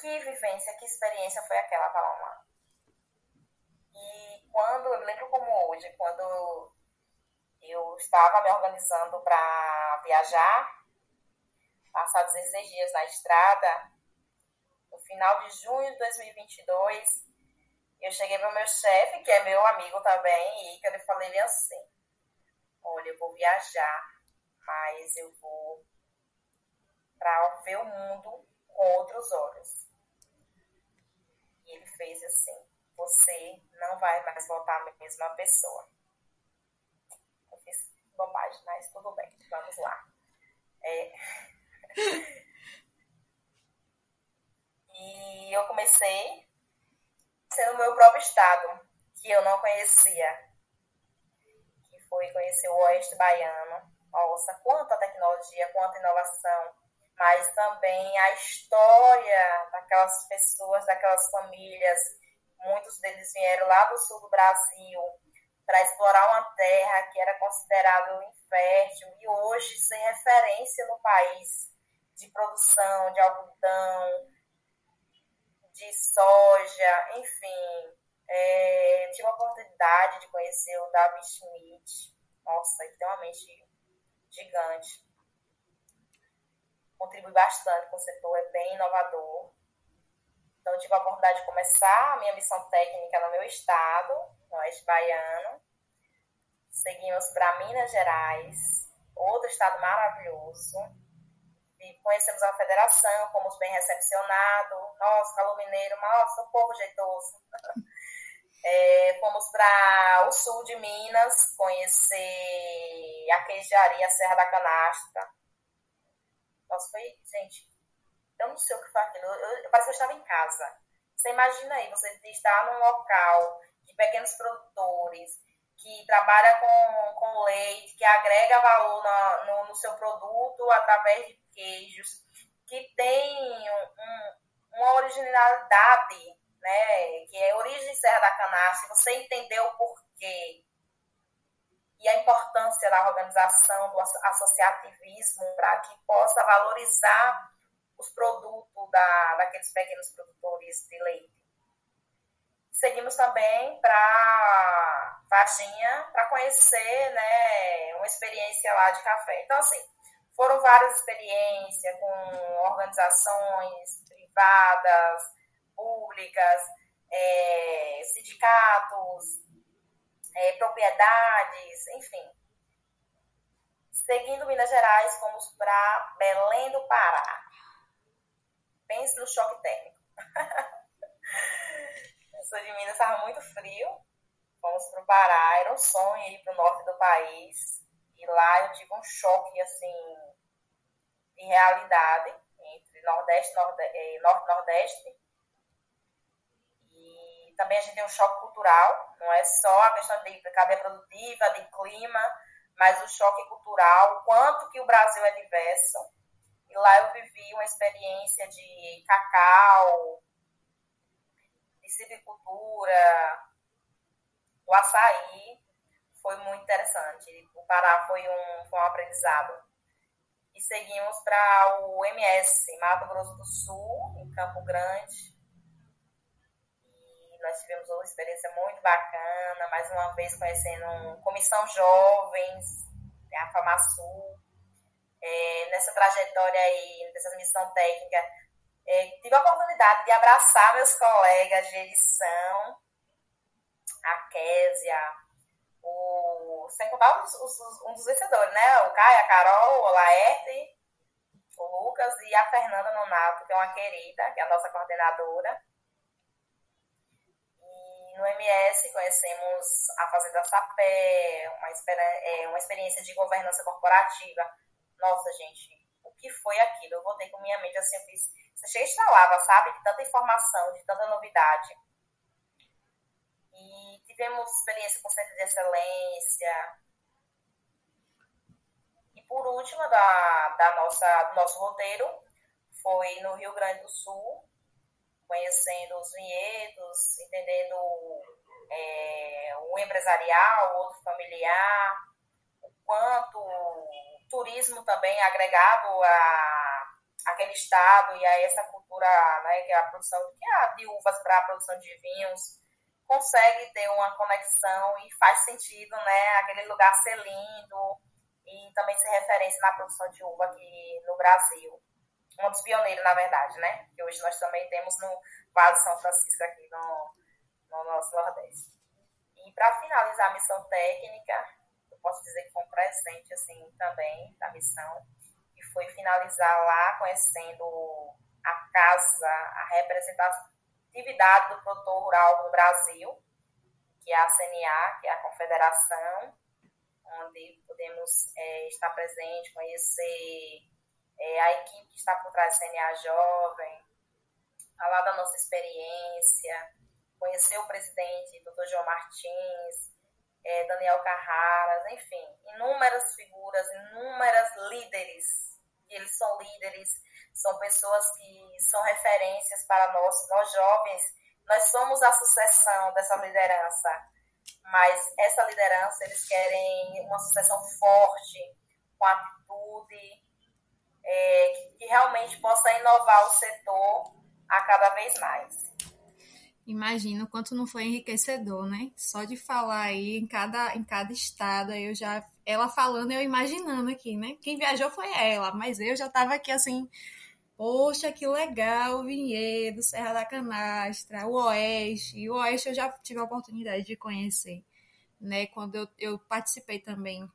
que vivência, que experiência foi aquela, Paloma. Quando, lembro como hoje, quando eu estava me organizando para viajar, passar 16 dias na estrada, no final de junho de 2022, eu cheguei para o meu chefe, que é meu amigo também, e que eu falei assim, olha, eu vou viajar, mas eu vou para ver o mundo com outros olhos. E ele fez assim: você não vai mais voltar a mesma pessoa. Eu fiz bobagem, mas tudo bem, vamos lá. É... [LAUGHS] e eu comecei sendo o meu próprio estado, que eu não conhecia foi conhecer o Oeste Baiano. Nossa, quanta tecnologia, quanta inovação, mas também a história daquelas pessoas, daquelas famílias. Muitos deles vieram lá do sul do Brasil para explorar uma terra que era considerada infértil e hoje ser referência no país de produção de algodão, de soja, enfim, é, tive a oportunidade de conhecer o David Schmidt. Nossa, ele tem uma mente gigante. Contribui bastante com o setor, é bem inovador. Então, tive a oportunidade de começar a minha missão técnica no meu estado, Oeste Baiano. Seguimos para Minas Gerais, outro estado maravilhoso. E conhecemos a federação, fomos bem recepcionados. Nossa, Calor Mineiro, nossa, o povo jeitoso. [LAUGHS] É, fomos para o sul de Minas, conhecer a queijaria Serra da Canastra. Nossa, foi, gente, eu não sei o que foi aquilo. Eu, eu, parece que eu estava em casa. Você imagina aí, você está num local de pequenos produtores, que trabalha com, com leite, que agrega valor no, no, seu produto através de queijos, que tem um, uma originalidade né, que é origem Serra da Canastra, você entendeu o porquê e a importância da organização, do associativismo, para que possa valorizar os produtos da, daqueles pequenos produtores de leite. Seguimos também para Varginha, para conhecer né, uma experiência lá de café. Então, assim, foram várias experiências com organizações privadas, públicas, é, sindicatos, é, propriedades, enfim. Seguindo Minas Gerais, fomos para Belém do Pará. Pense no choque térmico. eu [LAUGHS] sou de Minas, estava muito frio. Fomos para o Pará, era um sonho ir para o norte do país. E lá eu tive um choque, assim, de realidade entre Nordeste, Norde eh, Norte Nordeste também a gente tem um choque cultural, não é só a questão de cadeia produtiva, de clima, mas o choque cultural, o quanto que o Brasil é diverso. E lá eu vivi uma experiência de cacau, de silvicultura, do açaí, foi muito interessante. O Pará foi um, foi um aprendizado. E seguimos para o MS, Mato Grosso do Sul, em Campo Grande, nós tivemos uma experiência muito bacana, mais uma vez conhecendo um Comissão Jovens, a FamaSul. É, nessa trajetória aí, nessa missão técnica, é, tive a oportunidade de abraçar meus colegas de edição, a Késia, o, sem contar os, os, um dos vencedores, né? O Caio, a Carol, o Laerte, o Lucas e a Fernanda Nonato, que é uma querida, que é a nossa coordenadora no MS conhecemos a Fazenda Sapé, uma, é, uma experiência de governança corporativa. Nossa, gente, o que foi aquilo? Eu voltei com minha mente assim, eu fiz. Instalava, sabe? De tanta informação, de tanta novidade. E tivemos experiência com centro de excelência. E por último, da, da nossa, do nosso roteiro, foi no Rio Grande do Sul, conhecendo os vinhedos, entendendo é, o empresarial, o outro familiar, o quanto turismo também agregado a aquele estado e a essa cultura, né, que é a produção que é a de uvas para a produção de vinhos, consegue ter uma conexão e faz sentido, né, aquele lugar ser lindo e também ser referência na produção de uva aqui no Brasil um dos pioneiros, na verdade, né? Que hoje nós também temos no Vale São Francisco aqui no, no nosso Nordeste. E para finalizar a missão técnica, posso dizer que foi um presente, assim, também da missão, que foi finalizar lá conhecendo a casa, a representatividade do produtor rural no Brasil, que é a CNA, que é a Confederação, onde podemos é, estar presente, conhecer é, a equipe que está por trás do CNA Jovem, falar da nossa experiência, conhecer o presidente, doutor João Martins, é, Daniel Carraras, enfim, inúmeras figuras, inúmeras líderes. E eles são líderes, são pessoas que são referências para nós, nós jovens, nós somos a sucessão dessa liderança, mas essa liderança eles querem uma sucessão forte, com atitude, é, que realmente possa inovar o setor a cada vez mais. Imagino quanto não foi enriquecedor, né? Só de falar aí em cada, em cada estado, eu já. Ela falando, eu imaginando aqui, né? Quem viajou foi ela, mas eu já estava aqui assim, Poxa, que legal, Vinhedo, Serra da Canastra, o Oeste. O Oeste eu já tive a oportunidade de conhecer, né? Quando eu, eu participei também.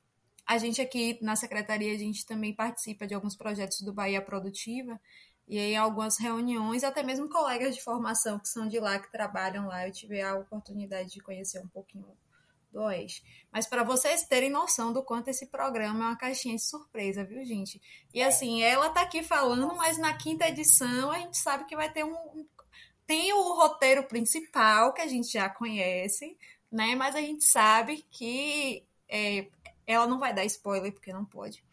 A gente aqui na secretaria, a gente também participa de alguns projetos do Bahia Produtiva. E em algumas reuniões, até mesmo colegas de formação que são de lá, que trabalham lá, eu tive a oportunidade de conhecer um pouquinho do Oeste. Mas para vocês terem noção do quanto esse programa é uma caixinha de surpresa, viu, gente? E assim, ela tá aqui falando, mas na quinta edição a gente sabe que vai ter um. Tem o roteiro principal, que a gente já conhece, né? Mas a gente sabe que é, ela não vai dar spoiler, porque não pode.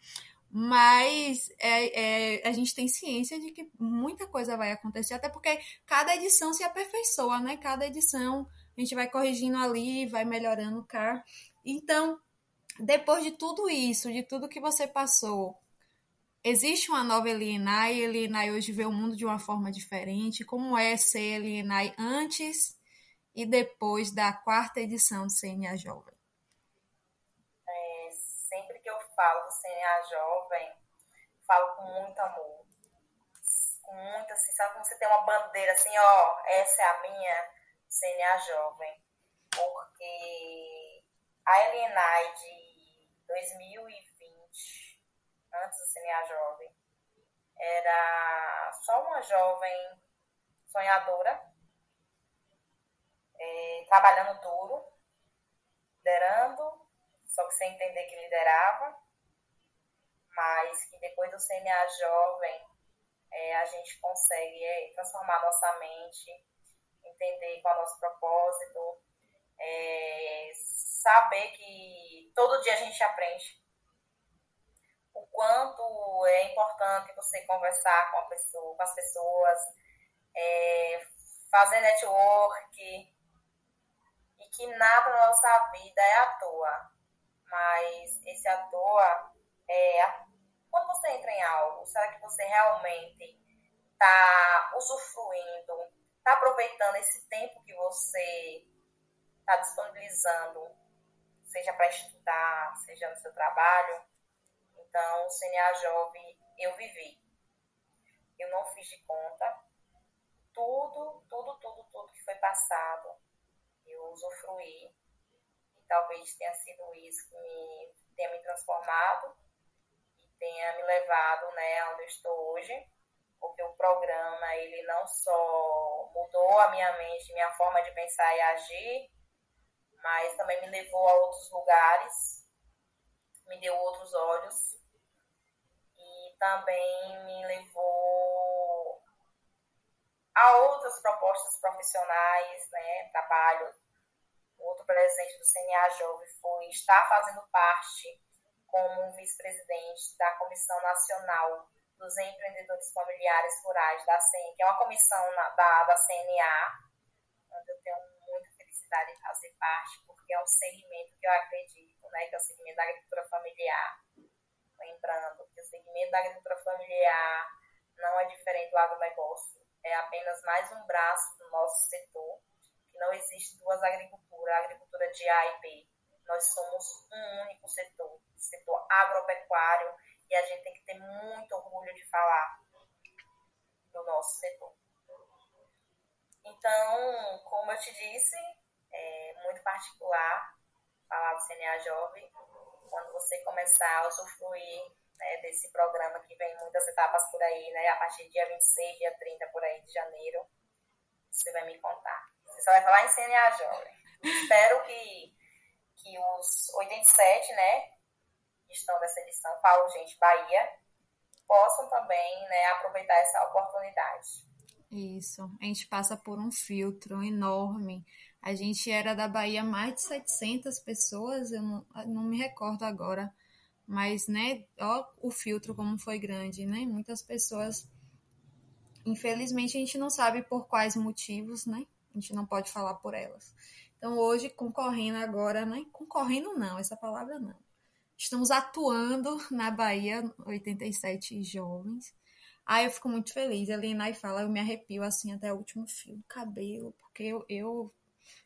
Mas é, é, a gente tem ciência de que muita coisa vai acontecer, até porque cada edição se aperfeiçoa, né? Cada edição a gente vai corrigindo ali, vai melhorando o carro. Então, depois de tudo isso, de tudo que você passou, existe uma nova Elienai, Elienai hoje vê o mundo de uma forma diferente, como é ser Elienai antes e depois da quarta edição do CNA Jovem? É, sempre que eu falo do CNA Jovem, falo com muito amor, com muita, assim, sabe como você tem uma bandeira assim, ó, essa é a minha CNA Jovem, porque a Elenai de 2020, antes do CNA Jovem, era só uma jovem sonhadora, é, trabalhando duro, liderando, só que sem entender que liderava, mas que depois do CNA Jovem é, a gente consegue é, transformar nossa mente entender qual é o nosso propósito, é, saber que todo dia a gente aprende. O quanto é importante você conversar com, pessoa, com as pessoas, é, fazer network, e que nada na nossa vida é à toa. Mas esse à toa é quando você entra em algo, será que você realmente está usufruindo está aproveitando esse tempo que você está disponibilizando, seja para estudar, seja no seu trabalho. Então, o CNA Jovem eu vivi. Eu não fiz de conta. Tudo, tudo, tudo, tudo que foi passado, eu usufruí. Talvez tenha sido isso que me, tenha me transformado e tenha me levado né, onde eu estou hoje porque o programa ele não só mudou a minha mente, minha forma de pensar e agir, mas também me levou a outros lugares, me deu outros olhos e também me levou a outras propostas profissionais, né, trabalho. Outro presente do CNA Jovem foi estar fazendo parte como vice-presidente da Comissão Nacional dos empreendedores familiares rurais da CN, que é uma comissão na, da, da CNA, onde eu tenho muita felicidade de fazer parte, porque é um segmento que eu acredito, né, que é o segmento da agricultura familiar. Lembrando que o segmento da agricultura familiar não é diferente do agronegócio, é apenas mais um braço do nosso setor, que não existe duas agriculturas, a agricultura de A e B. Nós somos um único setor, setor agropecuário, e a gente tem que ter muito orgulho de falar do nosso setor. Então, como eu te disse, é muito particular falar do CNA Jovem. Quando você começar a usufruir né, desse programa que vem muitas etapas por aí, né, a partir do dia 26, dia 30 por aí de janeiro, você vai me contar. Você só vai falar em CNA Jovem. Espero que, que os 87, né, estão nessa edição, Paulo Gente Bahia, possam também né, aproveitar essa oportunidade. Isso, a gente passa por um filtro enorme. A gente era da Bahia mais de 700 pessoas, eu não, não me recordo agora, mas, né, ó o filtro como foi grande, né? Muitas pessoas, infelizmente, a gente não sabe por quais motivos, né? A gente não pode falar por elas. Então, hoje, concorrendo agora, né? Concorrendo não, essa palavra não Estamos atuando na Bahia 87 jovens. Aí eu fico muito feliz. A Lina fala, eu me arrepio assim até o último fio do cabelo, porque eu, eu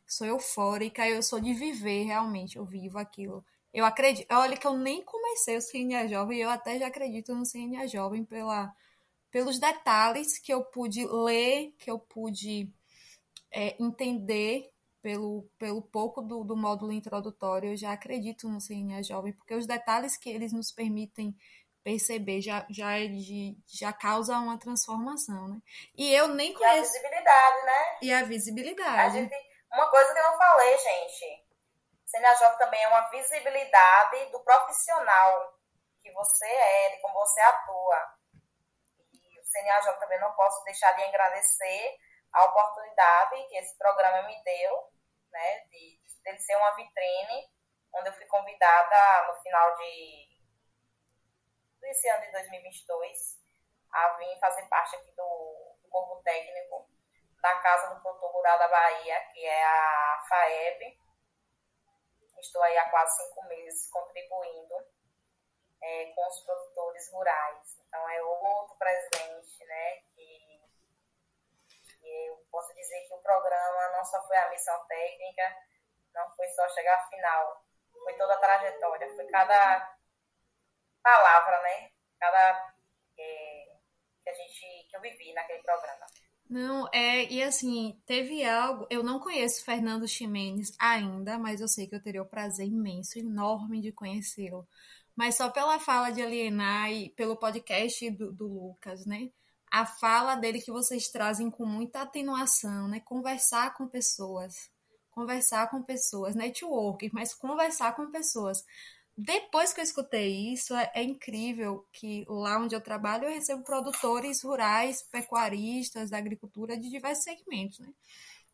sou eufórica, eu sou de viver realmente, eu vivo aquilo. Eu acredito, olha que eu nem comecei o CNA Jovem, eu até já acredito no CNA Jovem pela, pelos detalhes que eu pude ler, que eu pude é, entender pelo, pelo pouco do, do módulo introdutório, eu já acredito no CNA Jovem, porque os detalhes que eles nos permitem perceber já, já, é de, já causa uma transformação, né? E eu nem conheço... E a visibilidade, né? E a visibilidade. A gente, uma coisa que eu não falei, gente, CNA Jovem também é uma visibilidade do profissional que você é, de como você atua. O CNA Jovem também não posso deixar de agradecer a oportunidade que esse programa me deu, né, de, de ser uma vitrine, onde eu fui convidada no final de desse ano de 2022 a vir fazer parte aqui do, do corpo técnico da Casa do Produtor Rural da Bahia, que é a FAEB. Estou aí há quase cinco meses contribuindo é, com os produtores rurais. Então, é outro presente, né, que eu posso dizer que o programa não só foi a missão técnica, não foi só chegar à final, foi toda a trajetória, foi cada palavra, né? Cada é, que a gente que eu vivi naquele programa. Não, é, e assim, teve algo, eu não conheço Fernando Ximenes ainda, mas eu sei que eu teria o prazer imenso, enorme de conhecê-lo. Mas só pela fala de Alienar e pelo podcast do, do Lucas, né? A fala dele que vocês trazem com muita atenuação, né? Conversar com pessoas. Conversar com pessoas, network, mas conversar com pessoas. Depois que eu escutei isso, é, é, incrível que lá onde eu trabalho eu recebo produtores rurais, pecuaristas, da agricultura de diversos segmentos, né?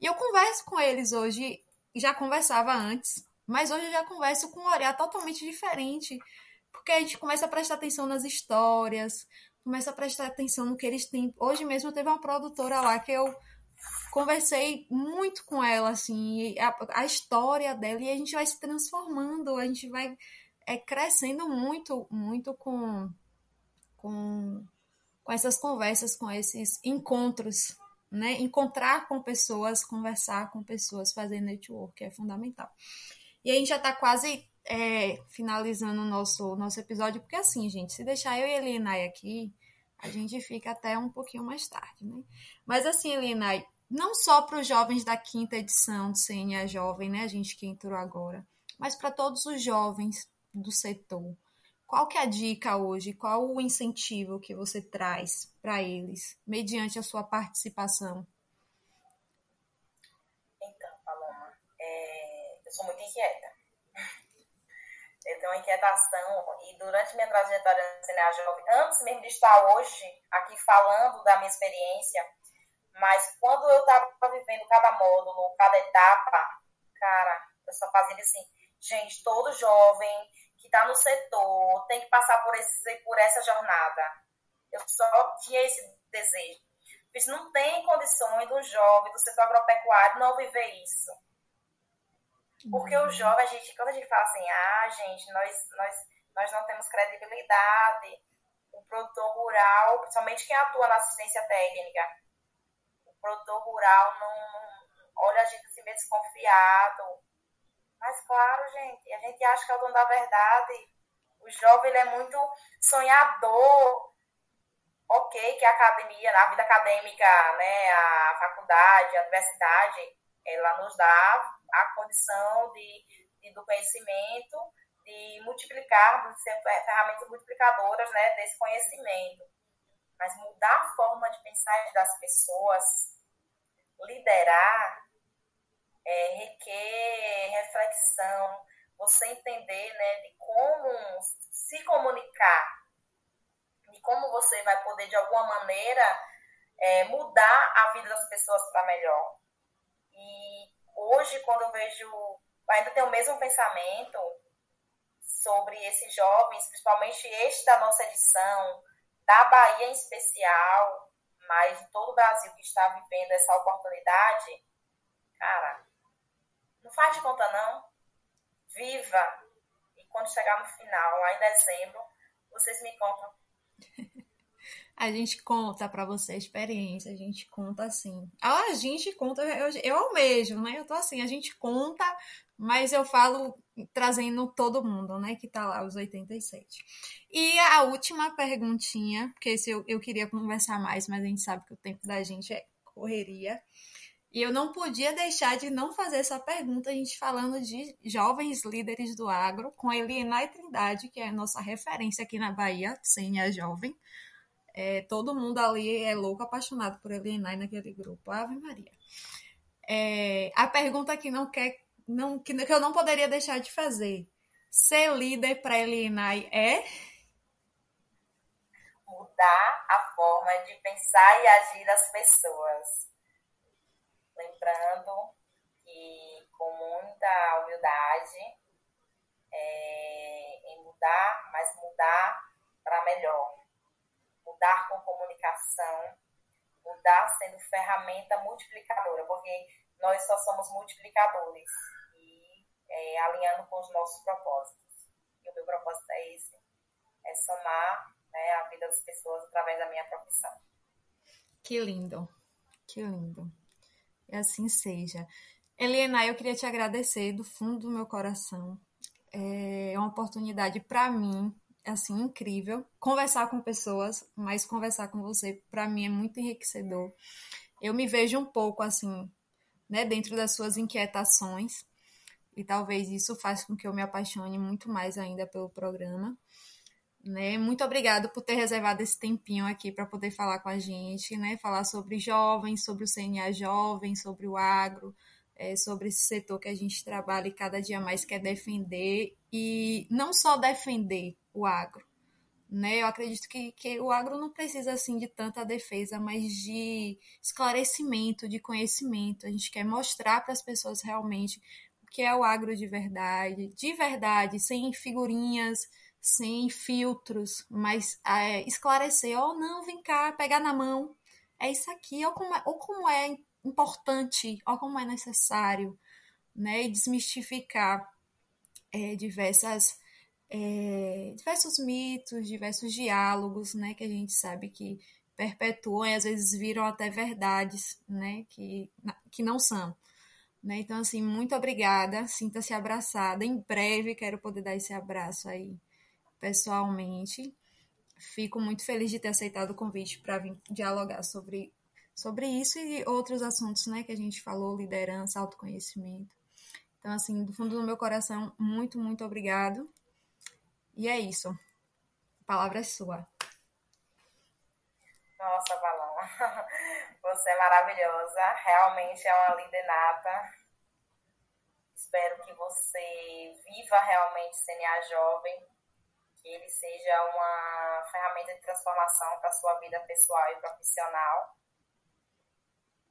E eu converso com eles hoje, já conversava antes, mas hoje eu já converso com um olhar totalmente diferente, porque a gente começa a prestar atenção nas histórias, começa a prestar atenção no que eles têm. Hoje mesmo teve uma produtora lá que eu conversei muito com ela, assim, a, a história dela, e a gente vai se transformando, a gente vai é crescendo muito, muito com, com, com essas conversas, com esses encontros, né? Encontrar com pessoas, conversar com pessoas, fazer network é fundamental. E a gente já está quase é, finalizando o nosso, nosso episódio, porque assim, gente, se deixar eu e a Elinai aqui, a gente fica até um pouquinho mais tarde, né? Mas assim, Elinai, não só para os jovens da quinta edição do CNA Jovem, né? A gente que entrou agora, mas para todos os jovens do setor. Qual que é a dica hoje? Qual o incentivo que você traz para eles, mediante a sua participação? Então, Paloma, é... eu sou muito inquieta. Eu tenho uma inquietação e durante minha trajetória na CNA Jovem, antes mesmo de estar hoje aqui falando da minha experiência, mas quando eu estava vivendo cada módulo, cada etapa, cara, eu só fazia assim, gente, todo jovem que está no setor tem que passar por, esse, por essa jornada. Eu só tinha esse desejo. Mas não tem condições do jovem do setor agropecuário não viver isso. Porque o jovem, a gente, quando a gente fala assim, ah, gente, nós, nós, nós não temos credibilidade, o produtor rural, principalmente quem atua na assistência técnica, o produtor rural não, olha a gente assim meio desconfiado, mas claro, gente, a gente acha que é o dono da verdade. O jovem ele é muito sonhador. Ok, que a academia, a vida acadêmica, né, a faculdade, a universidade, ela nos dá a condição de, de do conhecimento, de multiplicar, de ser ferramentas multiplicadoras né, desse conhecimento. Mas mudar a forma de pensar das pessoas, liderar, é, requer reflexão, você entender né, de como se comunicar, de como você vai poder, de alguma maneira, é, mudar a vida das pessoas para melhor. Hoje, quando eu vejo, ainda tenho o mesmo pensamento sobre esses jovens, principalmente este da nossa edição, da Bahia em especial, mas de todo o Brasil que está vivendo essa oportunidade, cara, não faz de conta, não. Viva. E quando chegar no final, lá em dezembro, vocês me contam. A gente conta para você a experiência, a gente conta assim. A gente conta, eu, eu mesmo, né? Eu tô assim, a gente conta, mas eu falo trazendo todo mundo, né? Que tá lá, os 87. E a última perguntinha, porque esse eu, eu queria conversar mais, mas a gente sabe que o tempo da gente é correria. E eu não podia deixar de não fazer essa pergunta, a gente falando de jovens líderes do agro, com a Eliana Trindade, que é a nossa referência aqui na Bahia, CNA Jovem. É, todo mundo ali é louco, apaixonado por Eliana naquele grupo. Ave Maria. É, a pergunta que não quer, não, que, que eu não poderia deixar de fazer. Ser líder para Eliana é mudar a forma de pensar e agir das pessoas lembrando que com muita humildade é, em mudar, mas mudar para melhor. Mudar com comunicação, mudar sendo ferramenta multiplicadora, porque nós só somos multiplicadores e é, alinhando com os nossos propósitos. E o meu propósito é esse, é somar né, a vida das pessoas através da minha profissão. Que lindo, que lindo. E assim seja. Eliana, eu queria te agradecer do fundo do meu coração. É uma oportunidade para mim, assim, incrível. Conversar com pessoas, mas conversar com você, para mim, é muito enriquecedor. Eu me vejo um pouco, assim, né, dentro das suas inquietações. E talvez isso faça com que eu me apaixone muito mais ainda pelo programa. Né? Muito obrigado por ter reservado esse tempinho aqui para poder falar com a gente, né? Falar sobre jovens, sobre o CNA jovem, sobre o agro, é, sobre esse setor que a gente trabalha e cada dia mais quer defender e não só defender o agro, né? Eu acredito que, que o agro não precisa assim de tanta defesa, mas de esclarecimento, de conhecimento. A gente quer mostrar para as pessoas realmente o que é o agro de verdade, de verdade, sem figurinhas sem filtros, mas é, esclarecer, ó, oh, não, vem cá, pegar na mão, é isso aqui, ou como é, ou como é importante, ou como é necessário, né, e desmistificar é, diversas, é, diversos mitos, diversos diálogos, né, que a gente sabe que perpetuam e às vezes viram até verdades, né, que, que não são. Né? Então, assim, muito obrigada, sinta-se abraçada. Em breve quero poder dar esse abraço aí pessoalmente. Fico muito feliz de ter aceitado o convite para vir dialogar sobre, sobre isso e outros assuntos né, que a gente falou, liderança, autoconhecimento. Então, assim, do fundo do meu coração, muito, muito obrigado. E é isso. A palavra é sua. Nossa, Balão. [LAUGHS] Você é maravilhosa. Realmente é uma líder nata. Espero que você viva realmente CNA jovem que ele seja uma ferramenta de transformação para a sua vida pessoal e profissional.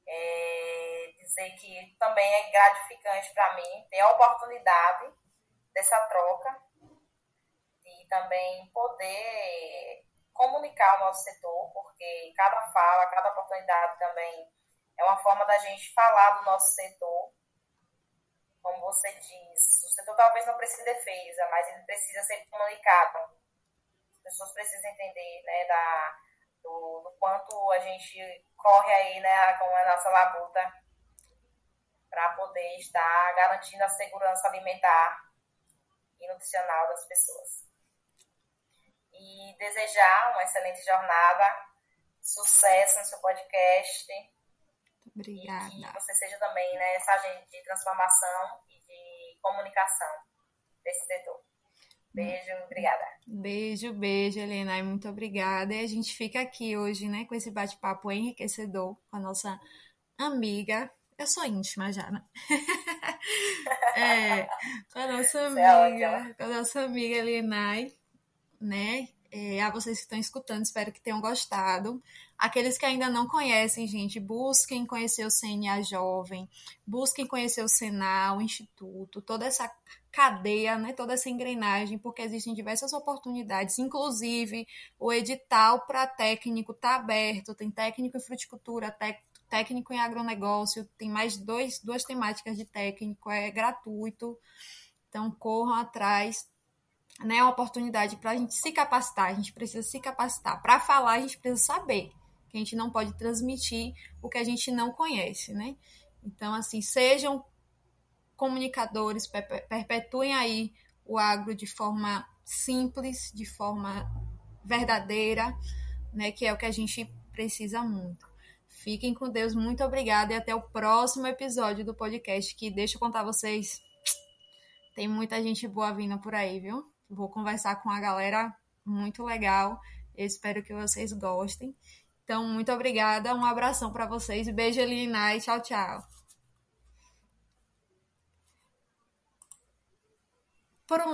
É dizer que também é gratificante para mim ter a oportunidade dessa troca também poder comunicar o nosso setor, porque cada fala, cada oportunidade também é uma forma da gente falar do nosso setor como você diz, o setor talvez não precise de defesa, mas ele precisa ser comunicado. As pessoas precisam entender né, da, do, do quanto a gente corre aí né, com a nossa labuta para poder estar garantindo a segurança alimentar e nutricional das pessoas. E desejar uma excelente jornada, sucesso no seu podcast Obrigada. E que você seja também né, essa agente de transformação e de comunicação desse setor. Beijo, obrigada. Beijo, beijo, Helena. Muito obrigada. E a gente fica aqui hoje, né, com esse bate-papo enriquecedor com a nossa amiga. Eu sou íntima já, né? [LAUGHS] é, com a nossa é amiga, com a nossa amiga Elenai, né? É, a vocês que estão escutando, espero que tenham gostado. Aqueles que ainda não conhecem, gente, busquem conhecer o CNA Jovem, busquem conhecer o Senal, o Instituto, toda essa cadeia, né, toda essa engrenagem, porque existem diversas oportunidades, inclusive o edital para técnico está aberto, tem técnico em fruticultura, técnico em agronegócio, tem mais dois, duas temáticas de técnico, é gratuito, então corram atrás né, uma oportunidade para a gente se capacitar, a gente precisa se capacitar. Para falar, a gente precisa saber, que a gente não pode transmitir o que a gente não conhece, né? Então, assim, sejam comunicadores, perpetuem aí o agro de forma simples, de forma verdadeira, né, que é o que a gente precisa muito. Fiquem com Deus, muito obrigada e até o próximo episódio do podcast que deixa eu contar vocês, tem muita gente boa vindo por aí, viu? Vou conversar com a galera muito legal. Eu espero que vocês gostem. Então, muito obrigada, um abração para vocês, beijo Elinai, tchau, tchau. Por um